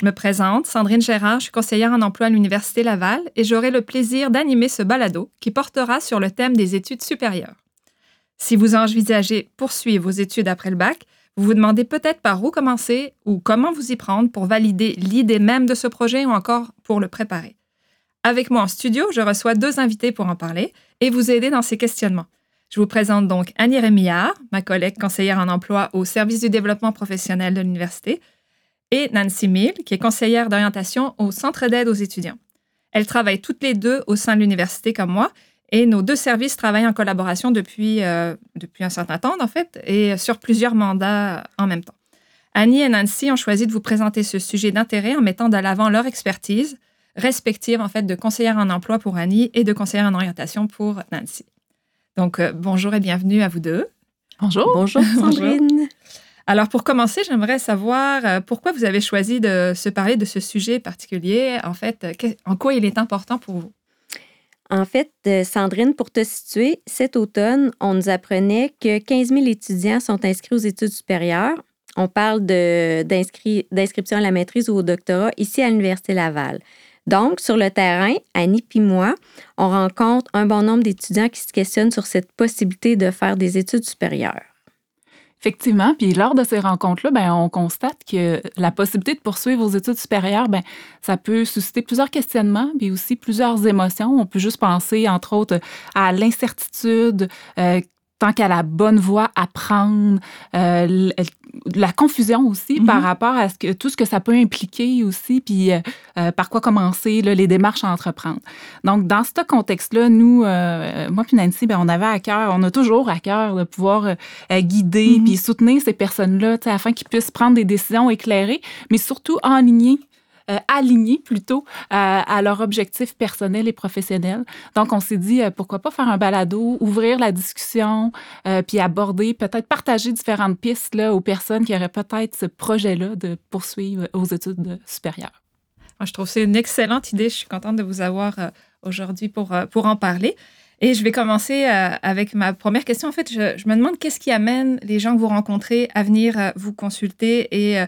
Je me présente, Sandrine Gérard, je suis conseillère en emploi à l'Université Laval et j'aurai le plaisir d'animer ce balado qui portera sur le thème des études supérieures. Si vous envisagez poursuivre vos études après le bac, vous vous demandez peut-être par où commencer ou comment vous y prendre pour valider l'idée même de ce projet ou encore pour le préparer. Avec moi en studio, je reçois deux invités pour en parler et vous aider dans ces questionnements. Je vous présente donc Annie Rémillard, ma collègue conseillère en emploi au service du développement professionnel de l'université, et Nancy Mill, qui est conseillère d'orientation au Centre d'aide aux étudiants. Elles travaillent toutes les deux au sein de l'université comme moi, et nos deux services travaillent en collaboration depuis, euh, depuis un certain temps, en fait, et sur plusieurs mandats en même temps. Annie et Nancy ont choisi de vous présenter ce sujet d'intérêt en mettant de l'avant leur expertise, respective en fait de conseillère en emploi pour Annie et de conseillère en orientation pour Nancy. Donc, euh, bonjour et bienvenue à vous deux. Bonjour. Bonjour, Sandrine. Alors, pour commencer, j'aimerais savoir euh, pourquoi vous avez choisi de se parler de ce sujet particulier? En fait, en quoi il est important pour vous? En fait, euh, Sandrine, pour te situer, cet automne, on nous apprenait que 15 000 étudiants sont inscrits aux études supérieures. On parle d'inscription à la maîtrise ou au doctorat ici à l'Université Laval. Donc, sur le terrain, Annie et moi, on rencontre un bon nombre d'étudiants qui se questionnent sur cette possibilité de faire des études supérieures. Effectivement, puis lors de ces rencontres-là, ben, on constate que la possibilité de poursuivre vos études supérieures, ben, ça peut susciter plusieurs questionnements, puis aussi plusieurs émotions. On peut juste penser, entre autres, à l'incertitude, euh, tant qu'à la bonne voie à prendre, euh, la confusion aussi par mhm. rapport à ce que, tout ce que ça peut impliquer aussi, puis euh, euh, par quoi commencer, les démarches à entreprendre. Donc, dans ce contexte-là, nous, moi puis Nancy, ben, on avait à cœur, on a toujours à cœur de pouvoir guider mhm. puis soutenir ces personnes-là afin qu'ils puissent prendre des décisions éclairées, mais surtout alignées euh, alignés plutôt euh, à leurs objectifs personnels et professionnels. Donc, on s'est dit, euh, pourquoi pas faire un balado, ouvrir la discussion, puis aborder, peut-être partager différentes pistes là, aux personnes qui auraient peut-être ce projet-là de poursuivre aux études supérieures. Je trouve que c'est une excellente idée. Je suis contente de vous avoir aujourd'hui pour, pour en parler. Et je vais commencer avec ma première question. En fait, je, je me demande qu'est-ce qui amène les gens que vous rencontrez à venir vous consulter et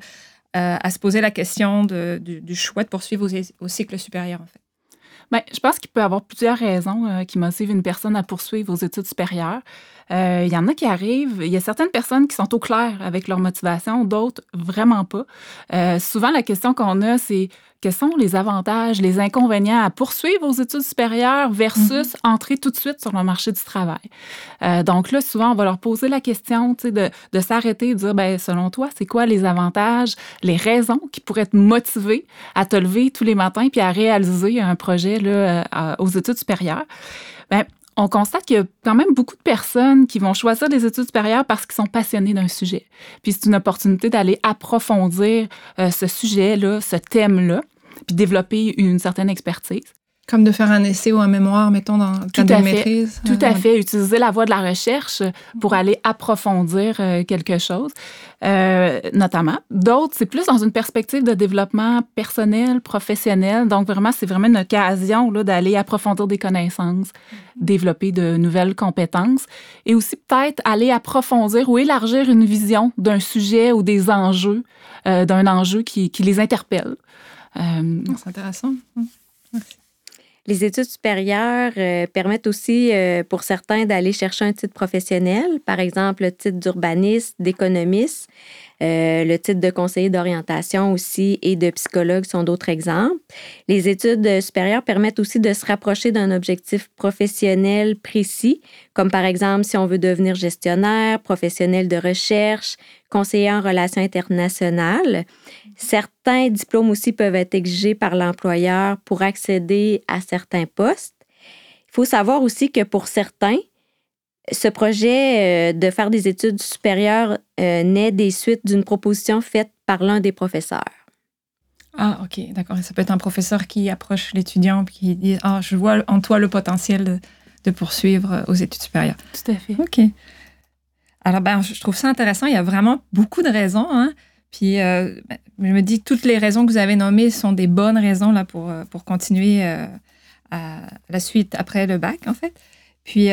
euh, à se poser la question du, choix de poursuivre au, cycle supérieur, en fait? Bien, je pense qu'il peut y avoir plusieurs raisons euh, qui motivent une personne à poursuivre aux études supérieures. Euh, il y en a qui arrivent. Il y a certaines personnes qui sont au clair avec leur motivation, d'autres vraiment pas. souvent, la question qu'on a, c'est quels sont les avantages, les inconvénients à poursuivre aux études supérieures versus mm-hmm. entrer tout de suite sur le marché du travail? Euh, donc là, souvent, on va leur poser la question de, de s'arrêter et de dire, ben, selon toi, c'est quoi les avantages, les raisons qui pourraient te motiver à te lever tous les matins puis à réaliser un projet là, euh, aux études supérieures? Ben, on constate qu'il y a quand même beaucoup de personnes qui vont choisir des études supérieures parce qu'ils sont passionnés d'un sujet. Puis c'est une opportunité d'aller approfondir euh, ce sujet-là, ce thème-là puis développer une certaine expertise. Comme de faire un essai ou un mémoire, mettons, dans cadre de maîtrise. Tout à fait. Utiliser la voie de la recherche pour aller approfondir euh, quelque chose, euh, notamment. D'autres, c'est plus dans une perspective de développement personnel, professionnel. Donc, vraiment, c'est vraiment une occasion d'aller approfondir des connaissances, développer de nouvelles compétences et aussi peut-être aller approfondir ou élargir une vision d'un sujet ou des enjeux, euh, d'un enjeu qui, qui les interpelle. Euh, c'est intéressant. Merci. Les études supérieures euh, permettent aussi euh, pour certains d'aller chercher un titre professionnel, par exemple le titre d'urbaniste, d'économiste. Euh, le titre de conseiller d'orientation aussi et de psychologue sont d'autres exemples. Les études supérieures permettent aussi de se rapprocher d'un objectif professionnel précis, comme par exemple si on veut devenir gestionnaire, professionnel de recherche, conseiller en relations internationales. Certains diplômes aussi peuvent être exigés par l'employeur pour accéder à certains postes. Il faut savoir aussi que pour certains, ce projet euh, de faire des études supérieures euh, naît des suites d'une proposition faite par l'un des professeurs. Ah, OK, d'accord. Ça peut être un professeur qui approche l'étudiant et qui dit Ah, je vois en toi le potentiel de, de poursuivre aux études supérieures. Tout à fait. OK. Alors, ben, je trouve ça intéressant. Il y a vraiment beaucoup de raisons. Hein? Puis, euh, ben, je me dis que toutes les raisons que vous avez nommées sont des bonnes raisons là, pour, euh, pour continuer euh, à la suite après le bac, en fait. Puis,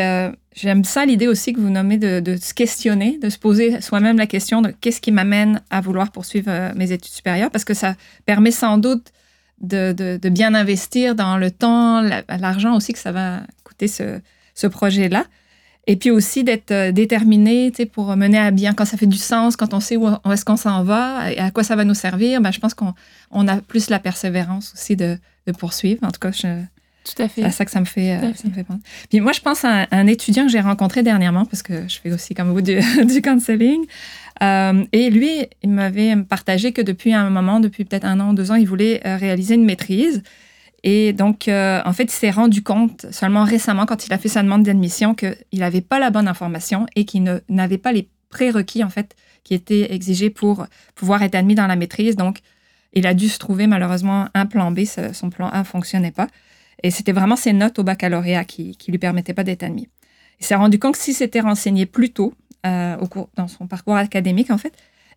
j'aime ça l'idée aussi que vous nommez de, se questionner, de se poser soi-même la question de qu'est-ce qui m'amène à vouloir poursuivre mes études supérieures, parce que ça permet sans doute de, bien investir dans le temps, l'argent aussi que ça va coûter ce projet-là. Et puis aussi d'être euh, déterminé pour mener à bien, quand ça fait du sens, quand on sait où, est-ce qu'on s'en va et à quoi ça va nous servir, ben, je pense qu'on on a plus la persévérance aussi de, de poursuivre. En tout cas, je, tout à fait. C'est à ça que ça me fait, euh, ça me fait penser. Puis moi, je pense à un, étudiant que j'ai rencontré dernièrement, parce que je fais aussi comme vous du, du counseling. Euh, et lui, il m'avait partagé que depuis un moment, depuis peut-être un an ou deux ans, il voulait réaliser une maîtrise. Et donc, euh, en fait, il s'est rendu compte seulement récemment, quand il a fait sa demande d'admission, qu'il n'avait pas la bonne information et qu'il n'avait pas les prérequis, en fait, qui étaient exigés pour pouvoir être admis dans la maîtrise. Donc, il a dû se trouver malheureusement un plan B, son plan A ne fonctionnait pas. Et c'était vraiment ses notes au baccalauréat qui ne lui permettaient pas d'être admis. Il s'est rendu compte que s'il s'était renseigné plus tôt euh, au cours, dans son parcours académique, en fait,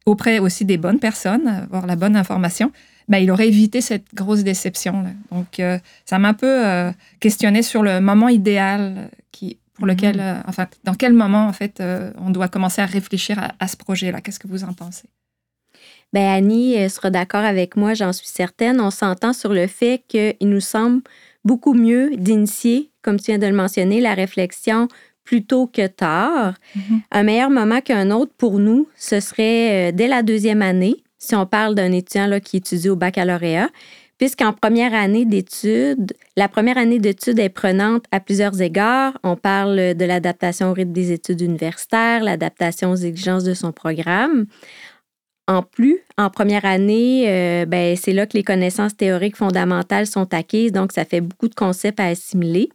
auprès aussi des bonnes personnes, avoir la bonne information, ben, il aurait évité cette grosse déception. Donc, euh, ça m'a un peu euh, questionné sur le moment idéal qui, pour lequel, mm-hmm. euh, enfin, dans quel moment, en fait, on doit commencer à réfléchir à, ce projet-là? Qu'est-ce que vous en pensez? Ben Annie sera d'accord avec moi, j'en suis certaine. On s'entend sur le fait qu'il nous semble beaucoup mieux d'initier, comme tu viens de le mentionner, la réflexion plus tôt que tard. Mm-hmm. Un meilleur moment qu'un autre pour nous, ce serait dès la deuxième année, si on parle d'un étudiant qui étudie au baccalauréat, puisqu'en première année d'études, la première année d'études est prenante à plusieurs égards. On parle de l'adaptation au rythme des études universitaires, l'adaptation aux exigences de son programme. En plus, en première année, euh, ben, c'est là que les connaissances théoriques fondamentales sont acquises, donc ça fait beaucoup de concepts à assimiler.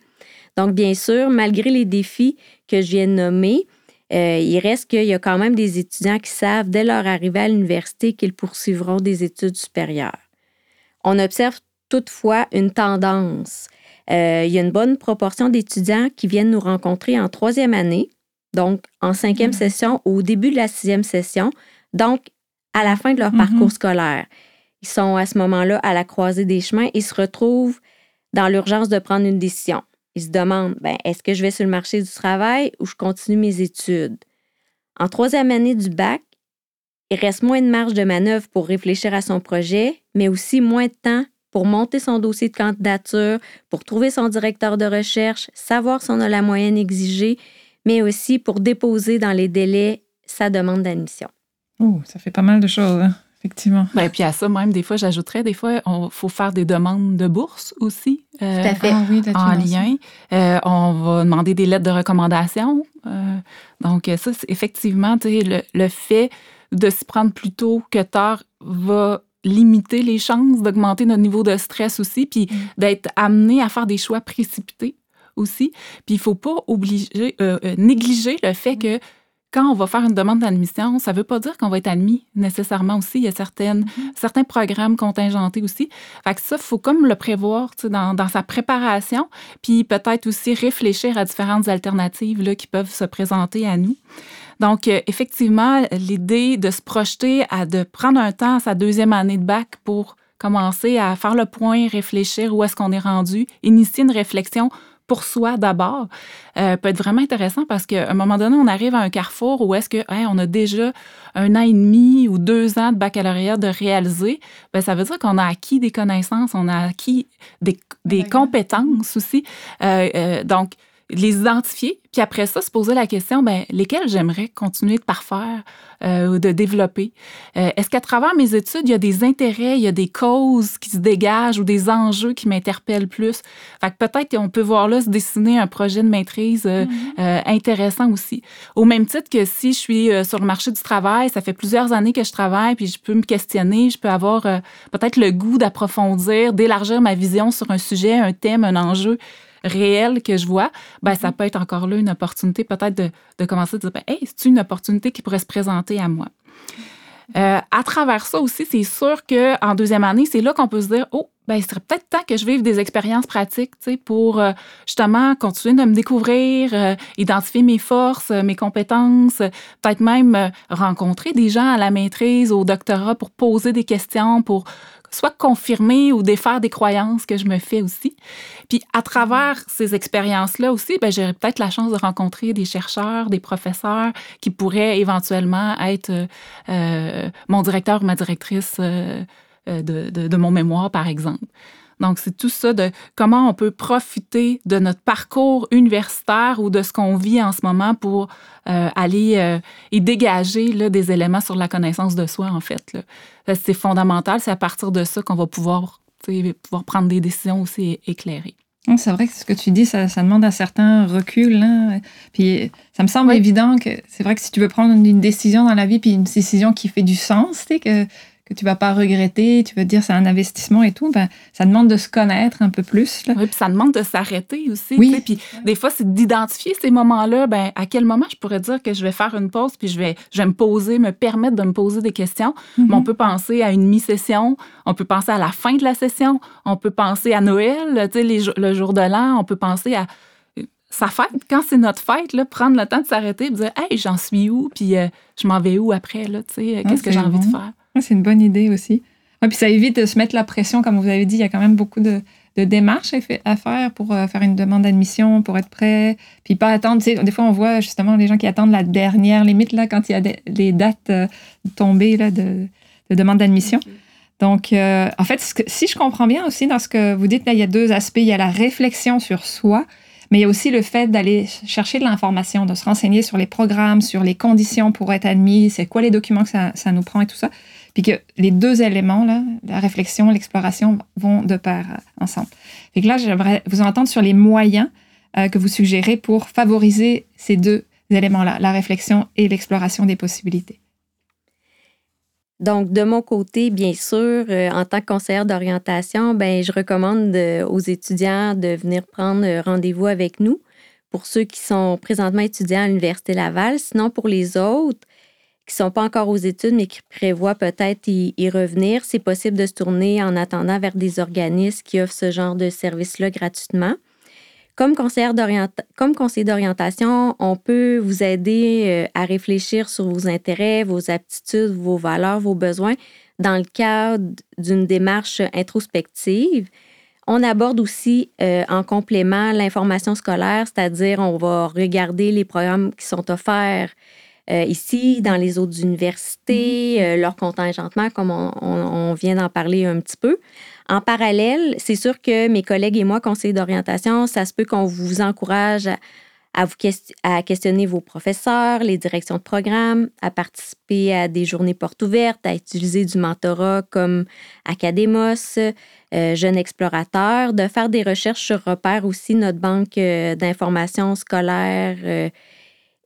Donc, bien sûr, malgré les défis que je viens de nommer, euh, il reste qu'il y a quand même des étudiants qui savent dès leur arrivée à l'université qu'ils poursuivront des études supérieures. On observe toutefois une tendance. Euh, il y a une bonne proportion d'étudiants qui viennent nous rencontrer en troisième année, donc en cinquième mm-hmm. session ou au début de la sixième session, donc à la fin de leur mm-hmm. parcours scolaire. Ils sont à ce moment-là à la croisée des chemins et se retrouvent dans l'urgence de prendre une décision. Il se demande ben, est-ce que je vais sur le marché du travail ou je continue mes études? En troisième année du bac, il reste moins de marge de manœuvre pour réfléchir à son projet, mais aussi moins de temps pour monter son dossier de candidature, pour trouver son directeur de recherche, savoir si on a la moyenne exigée, mais aussi pour déposer dans les délais sa demande d'admission. Oh, ça fait pas mal de choses. Hein? Effectivement. Ben, puis à ça, même, des fois, j'ajouterais, des fois, il faut faire des demandes de bourse aussi. Euh, Tout à fait. Ah, en lien. Euh, on va demander des lettres de recommandation. Euh, donc, ça, c'est effectivement, le, le fait de s'y prendre plus tôt que tard va limiter les chances d'augmenter notre niveau de stress aussi, puis mm. d'être amené à faire des choix précipités aussi. Puis il ne faut pas obliger, négliger le fait mm. que quand on va faire une demande d'admission, ça ne veut pas dire qu'on va être admis nécessairement aussi. Il y a certaines, mm-hmm. certains programmes contingentés aussi. Fait que ça, il faut comme le prévoir dans, dans, sa préparation, puis peut-être aussi réfléchir à différentes alternatives là, qui peuvent se présenter à nous. Donc, euh, effectivement, l'idée de se projeter à de prendre un temps à sa deuxième année de bac pour commencer à faire le point, réfléchir où est-ce qu'on est rendu, initier une réflexion pour soi d'abord euh, peut être vraiment intéressant parce qu'à un moment donné, on arrive à un carrefour où est-ce que on a déjà un an et demi ou deux ans de baccalauréat de réaliser. Ben, ça veut dire qu'on a acquis des connaissances, on a acquis des, des compétences aussi. Euh, euh, donc, les identifier, puis après ça, se poser la question, ben, lesquels j'aimerais continuer de parfaire euh, ou de développer? Euh, est-ce qu'à travers mes études, il y a des intérêts, il y a des causes qui se dégagent ou des enjeux qui m'interpellent plus? Fait que peut-être qu'on peut voir là se dessiner un projet de maîtrise euh, mm-hmm. intéressant aussi. Au même titre que si je suis sur le marché du travail, ça fait plusieurs années que je travaille, puis je peux me questionner, je peux avoir peut-être le goût d'approfondir, d'élargir ma vision sur un sujet, un thème, un enjeu réel que je vois, ben, ça mm-hmm. peut être encore là une opportunité peut-être de, commencer à dire, ben, hey, c'est une opportunité qui pourrait se présenter à moi. Euh, à travers ça aussi, c'est sûr qu'en deuxième année, c'est là qu'on peut se dire, oh, ben, il serait peut-être temps que je vive des expériences pratiques pour euh, justement continuer de me découvrir, euh, identifier mes forces, mes compétences, peut-être même rencontrer des gens à la maîtrise, au doctorat pour poser des questions, pour soit confirmer ou défaire des croyances que je me fais aussi. Puis à travers ces expériences-là aussi, ben, j'aurais peut-être la chance de rencontrer des chercheurs, des professeurs qui pourraient éventuellement être euh, mon directeur ou ma directrice euh, euh, de, de mon mémoire, par exemple. Donc, c'est tout ça de comment on peut profiter de notre parcours universitaire ou de ce qu'on vit en ce moment pour euh, aller euh, et dégager là, des éléments sur la connaissance de soi, en fait. C'est fondamental. C'est à partir de ça qu'on va pouvoir, pouvoir prendre des décisions aussi éclairées. C'est vrai que ce que tu dis, ça, demande un certain recul. Hein. Puis ça me semble évident que c'est vrai que si tu veux prendre une décision dans la vie, puis une décision qui fait du sens, que que tu vas pas regretter, tu veux dire c'est un investissement et tout, ben, ça demande de se connaître un peu plus. Oui, puis ça demande de s'arrêter aussi. Oui. Puis des fois, c'est d'identifier ces moments-là. Ben, à quel moment je pourrais dire que je vais faire une pause, puis je vais, je vais me poser, me permettre de me poser des questions. Mhm. on peut penser à une mi-session, on peut penser à la fin de la session, on peut penser à Noël, les, le jour de l'an, on peut penser à sa fête, quand c'est notre fête, là, prendre le temps de s'arrêter et dire Hey, j'en suis où, puis euh, je m'en vais où après, là, qu'est-ce que j'ai envie de faire? Ah, c'est une bonne idée aussi. puis ça évite de se mettre la pression, comme vous avez dit, il y a quand même beaucoup de, démarches à faire pour euh, faire une demande d'admission, pour être prêt, puis pas attendre. des fois, on voit justement les gens qui attendent la dernière limite, là, quand il y a des, les dates euh, tombées là, de, demande d'admission. Donc, euh, en fait, si je comprends bien aussi dans ce que vous dites, là, il y a deux aspects. Il y a la réflexion sur soi, mais il y a aussi le fait d'aller chercher de l'information, de se renseigner sur les programmes, sur les conditions pour être admis, c'est quoi les documents que ça, nous prend et tout ça. Puis que les deux éléments, là, la réflexion, l'exploration, vont de pair euh, ensemble. Et que là, j'aimerais vous entendre sur les moyens euh, que vous suggérez pour favoriser ces deux éléments-là, la réflexion et l'exploration des possibilités. Donc, de mon côté, bien sûr, euh, en tant que conseillère d'orientation, ben, je recommande aux étudiants de venir prendre rendez-vous avec nous pour ceux qui sont présentement étudiants à l'Université Laval. Sinon, pour les autres, qui ne sont pas encore aux études, mais qui prévoient peut-être y, revenir, c'est possible de se tourner en attendant vers des organismes qui offrent ce genre de service-là gratuitement. Comme conseiller d'orientation, on peut vous aider euh, à réfléchir sur vos intérêts, vos aptitudes, vos valeurs, vos besoins dans le cadre d'une démarche introspective. On aborde aussi euh, en complément l'information scolaire, c'est-à-dire on va regarder les programmes qui sont offerts euh, ici, dans les autres universités, mhm. euh, leur contingentement, comme on, vient d'en parler un petit peu. En parallèle, c'est sûr que mes collègues et moi, conseillers d'orientation, ça se peut qu'on vous encourage à, vous à questionner vos professeurs, les directions de programme, à participer à des journées portes ouvertes, à utiliser du mentorat comme Academos, euh, Jeunes Explorateurs, de faire des recherches sur repère aussi, notre banque d'informations scolaires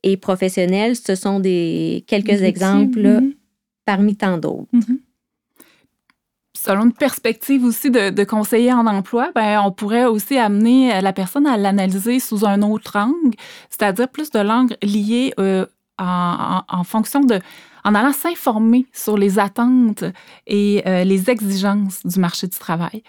et professionnels, ce sont des quelques exemples mm-hmm. parmi tant d'autres. Mm-hmm. Selon une perspective aussi de, conseiller en emploi, ben, on pourrait aussi amener la personne à l'analyser sous un autre angle, c'est-à-dire plus de langue liée euh, en, fonction de en allant s'informer sur les attentes et euh, les exigences du marché du travail.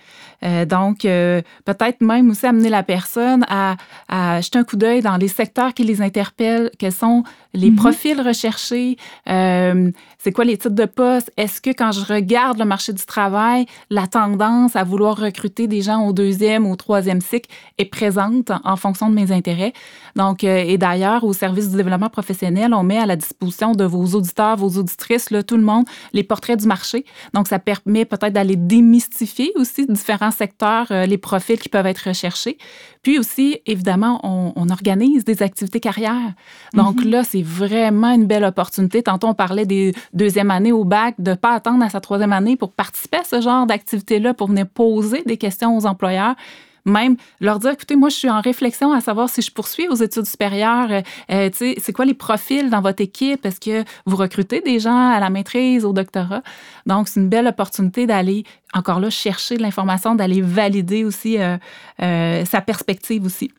Euh, donc, euh, peut-être même aussi amener la personne à, à jeter un coup d'œil dans les secteurs qui les interpellent, quels sont les mm-hmm. profils recherchés, c'est quoi les titres de poste, est-ce que quand je regarde le marché du travail, la tendance à vouloir recruter des gens au deuxième ou au troisième cycle est présente en, fonction de mes intérêts? Donc, et d'ailleurs, au service du développement professionnel, on met à la disposition de vos auditeurs, vos auditrices, là, tout le monde, les portraits du marché. Donc, ça permet peut-être d'aller démystifier aussi différents secteurs, euh, les profils qui peuvent être recherchés. Puis aussi, évidemment, on, organise des activités carrières. Donc mhm. là, c'est vraiment une belle opportunité. Tantôt, on parlait des deuxième années au bac, de ne pas attendre à sa troisième année pour participer à ce genre d'activité-là, pour venir poser des questions aux employeurs même leur dire, écoutez, moi, je suis en réflexion à savoir si je poursuis aux études supérieures. Euh, euh, sais, c'est quoi les profils dans votre équipe? Est-ce que vous recrutez des gens à la maîtrise, au doctorat? Donc, c'est une belle opportunité d'aller, encore là, chercher de l'information, d'aller valider aussi euh, sa perspective aussi.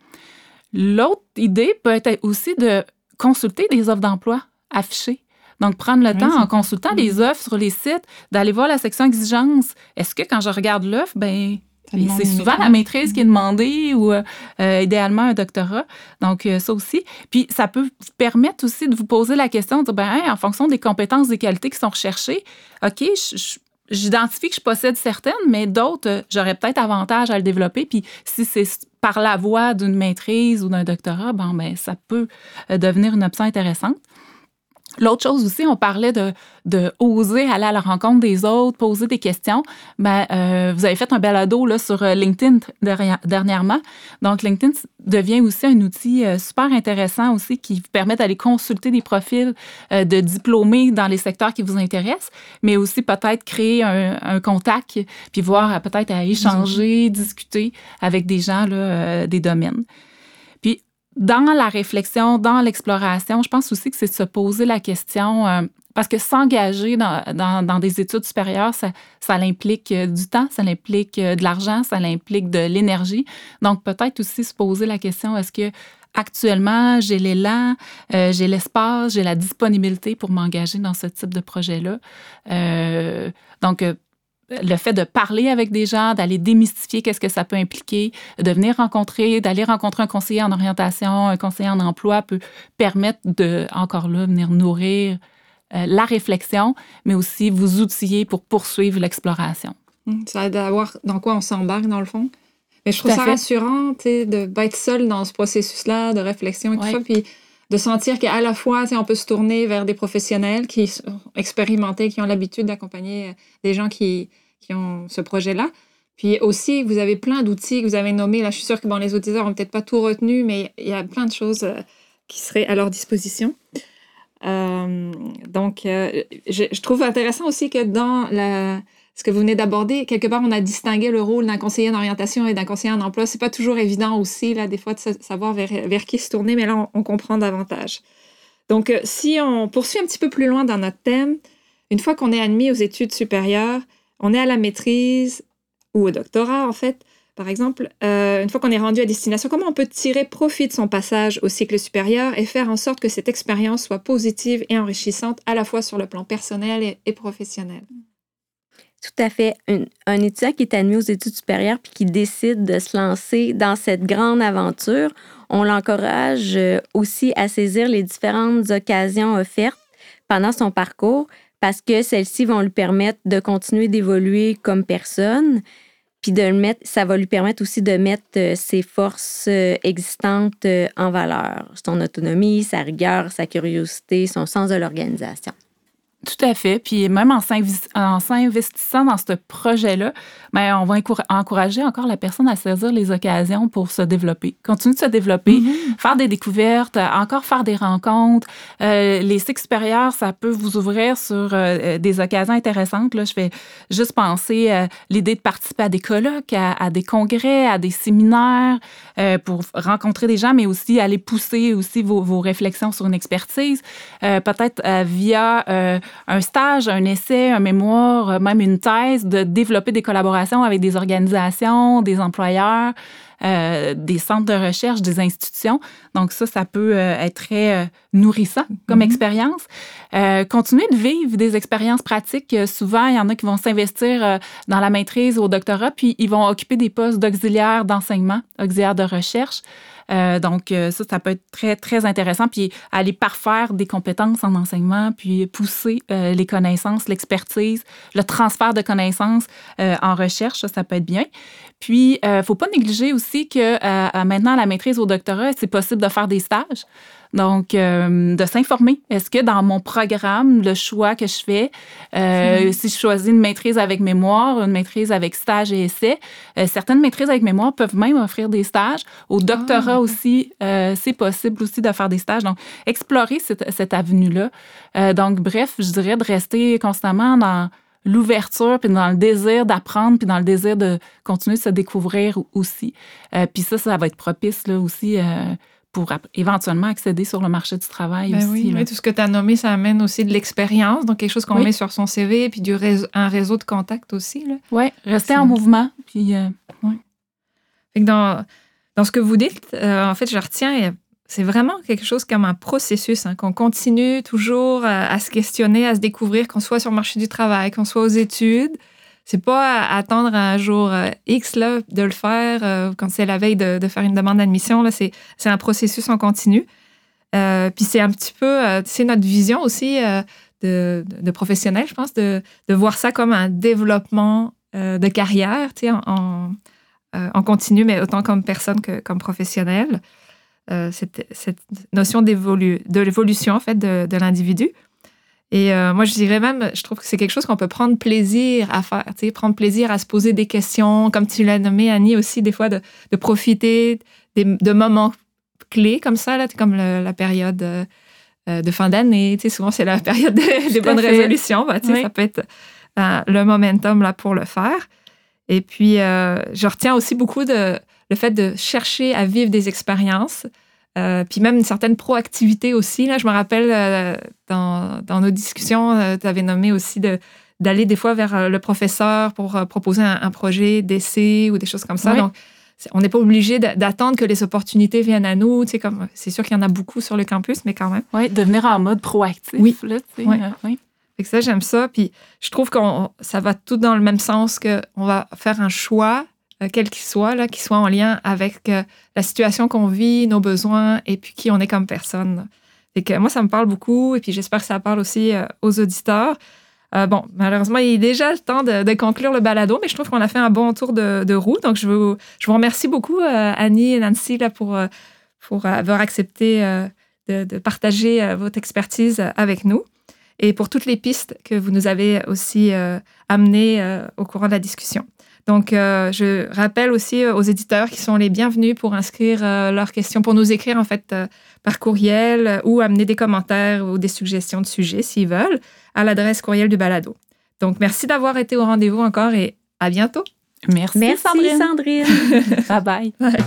L'autre idée peut être aussi de consulter des offres d'emploi affichées. Donc, prendre le temps en consultant les offres sur les sites, d'aller voir la section exigence. Est-ce que quand je regarde l'offre, ben c'est souvent la maîtrise qui est demandée ou euh, idéalement un doctorat. Donc, ça aussi. Puis, ça peut vous permettre aussi de vous poser la question de dire, ben, en fonction des compétences, des qualités qui sont recherchées, OK, j'identifie que je possède certaines, mais d'autres, j'aurais peut-être avantage à le développer. Puis, si c'est par la voie d'une maîtrise ou d'un doctorat, bon, ben, ça peut euh, devenir une option intéressante. L'autre chose aussi, on parlait de, de, oser aller à la rencontre des autres, poser des questions. Ben, euh, vous avez fait un balado là, sur euh, LinkedIn dernièrement. Donc, LinkedIn devient aussi un outil euh, super intéressant aussi qui vous permet d'aller consulter des profils de diplômés dans les secteurs qui vous intéressent, mais aussi peut-être créer un, contact, puis voir peut-être à échanger, discuter avec des gens là, des domaines dans la réflexion, dans l'exploration, je pense aussi que c'est de se poser la question, euh, parce que s'engager dans, des études supérieures, ça, ça implique euh, du temps, ça implique euh, de l'argent, ça implique de l'énergie. Donc, peut-être aussi se poser la question, est-ce que actuellement, j'ai l'élan, j'ai l'espace, j'ai la disponibilité pour m'engager dans ce type de projet-là? donc, le fait de parler avec des gens, d'aller démystifier qu'est-ce que ça peut impliquer, de venir rencontrer, d'aller rencontrer un conseiller en orientation, un conseiller en emploi peut permettre de, encore là, venir nourrir euh, la réflexion, mais aussi vous outiller pour poursuivre l'exploration. Hum, ça aide à voir dans quoi on s'embarque, dans le fond. Mais je trouve ça rassurant de pas être seul dans ce processus-là de réflexion et tout ça. Puis de sentir qu'à la fois, on peut se tourner vers des professionnels qui sont expérimentés, qui ont l'habitude d'accompagner euh, des gens qui, qui ont ce projet-là. Puis aussi, vous avez plein d'outils que vous avez nommés. Là, je suis sûre que bon, les auditeurs n'ont peut-être pas tout retenu, mais il y a plein de choses euh, qui seraient à leur disposition. Euh, donc, je, trouve intéressant aussi que dans la, ce que vous venez d'aborder, quelque part, on a distingué le rôle d'un conseiller en orientation et d'un conseiller en emploi. C'est pas toujours évident aussi, là, des fois, de savoir vers, qui se tourner, mais là, on, comprend davantage. Donc, euh, si on poursuit un petit peu plus loin dans notre thème, une fois qu'on est admis aux études supérieures, on est à la maîtrise ou au doctorat, en fait, par exemple, euh, une fois qu'on est rendu à destination, comment on peut tirer profit de son passage au cycle supérieur et faire en sorte que cette expérience soit positive et enrichissante à la fois sur le plan personnel et professionnel? Tout à fait. Un, étudiant qui est admis aux études supérieures puis qui décide de se lancer dans cette grande aventure, on l'encourage euh, aussi à saisir les différentes occasions offertes pendant son parcours parce que celles-ci vont lui permettre de continuer d'évoluer comme personne, puis de le mettre, ça va lui permettre aussi de mettre euh, ses forces euh, existantes en valeur, son autonomie, sa rigueur, sa curiosité, son sens de l'organisation. Tout à fait. Puis même en s'investissant dans ce projet-là, ben, on va encourager encore la personne à saisir les occasions pour se développer. Continuer de se développer, mm-hmm. faire des découvertes, encore faire des rencontres. Euh, les cycles supérieurs, ça peut vous ouvrir sur euh, des occasions intéressantes. Là, je vais juste penser à l'idée de participer à des colloques, à, des congrès, à des séminaires euh, pour rencontrer des gens, mais aussi aller pousser aussi vos, vos réflexions sur une expertise. Peut-être via un stage, un essai, un mémoire, euh, même une thèse, de développer des collaborations avec des organisations, des employeurs, euh, des centres de recherche, des institutions. Donc ça, ça peut euh, être très nourrissant comme mm-hmm. expérience. continuer de vivre des expériences pratiques. Souvent, il y en a qui vont s'investir dans la maîtrise ou au doctorat, puis ils vont occuper des postes d'auxiliaire d'enseignement, auxiliaire de recherche. Euh, donc, euh, ça, ça peut être très, très intéressant. Puis aller parfaire des compétences en enseignement, puis pousser euh, les connaissances, l'expertise, le transfert de connaissances en recherche, ça, ça peut être bien. Puis, il ne faut pas négliger aussi que maintenant, à la maîtrise au doctorat, c'est possible de faire des stages. Donc, euh, de s'informer. Est-ce que dans mon programme, le choix que je fais, euh, mhm. si je choisis une maîtrise avec mémoire, une maîtrise avec stage et essai, euh, certaines maîtrises avec mémoire peuvent même offrir des stages. Au doctorat ah, aussi, c'est possible aussi de faire des stages. Donc, explorer cette, cette avenue-là. donc, bref, je dirais de rester constamment dans l'ouverture, puis dans le désir d'apprendre, puis dans le désir de continuer de se découvrir aussi. puis ça, ça va être propice là aussi pour éventuellement accéder sur le marché du travail ben aussi. Oui, tout ce que tu as nommé, ça amène aussi de l'expérience, donc quelque chose qu'on met sur son CV, puis du réseau, un réseau de contacts aussi. Oui, rester en mouvement. Puis, euh, dans, dans ce que vous dites, euh, en fait, je retiens c'est vraiment quelque chose comme un processus, hein, qu'on continue toujours à, se questionner, à se découvrir, qu'on soit sur le marché du travail, qu'on soit aux études. C'est pas attendre un jour euh, X là, de le faire euh, quand c'est la veille de, faire une demande d'admission. C'est, un processus en continu. Euh, puis c'est un petit peu, c'est notre vision aussi de, de, professionnel, je pense, de, de, voir ça comme un développement de carrière, en, en, en, continu, mais autant comme personne que comme professionnel. Cette, cette, notion de l'évolution en fait de, de l'individu. Et euh, moi, je dirais même, je trouve que c'est quelque chose qu'on peut prendre plaisir à faire, tu sais, prendre plaisir à se poser des questions, comme tu l'as nommé, Annie, aussi, des fois, de, de profiter des, de moments clés comme ça, là, comme la période euh, euh, de fin d'année, tu sais, souvent, c'est la période des bonnes résolutions, bah, tu sais, ça peut être le momentum, là, pour le faire. Et puis, je retiens aussi beaucoup de, le fait de chercher à vivre des expériences, euh, puis même une certaine proactivité aussi. Là, je me rappelle euh, dans, dans, nos discussions, euh, tu avais nommé aussi de, d'aller des fois vers le professeur pour proposer un, projet d'essai ou des choses comme ça. Donc, on n'est pas obligé d'attendre que les opportunités viennent à nous. comme, c'est sûr qu'il y en a beaucoup sur le campus, mais quand même. Oui, devenir en mode proactif. Oui. Là, oui. ça, j'aime ça. Puis je trouve que ça va tout dans le même sens qu'on va faire un choix euh, quel qu'il soit, qui soit en lien avec euh, la situation qu'on vit, nos besoins et puis qui on est comme personne. Et que moi, ça me parle beaucoup et puis j'espère que ça parle aussi euh, aux auditeurs. bon, malheureusement, il est déjà le temps de, conclure le balado, mais je trouve qu'on a fait un bon tour de, roue. Donc, je vous, je vous remercie beaucoup, Annie et Nancy, là, pour, pour avoir accepté de, partager votre expertise avec nous et pour toutes les pistes que vous nous avez aussi amenées au courant de la discussion. Donc, euh, je rappelle aussi euh, aux éditeurs qui sont les bienvenus pour inscrire euh, leurs questions, pour nous écrire en fait par courriel ou amener des commentaires ou des suggestions de sujets s'ils veulent à l'adresse courriel du balado. Donc, merci d'avoir été au rendez-vous encore et à bientôt. Merci, merci Sandrine. Sandrine. bye. bye.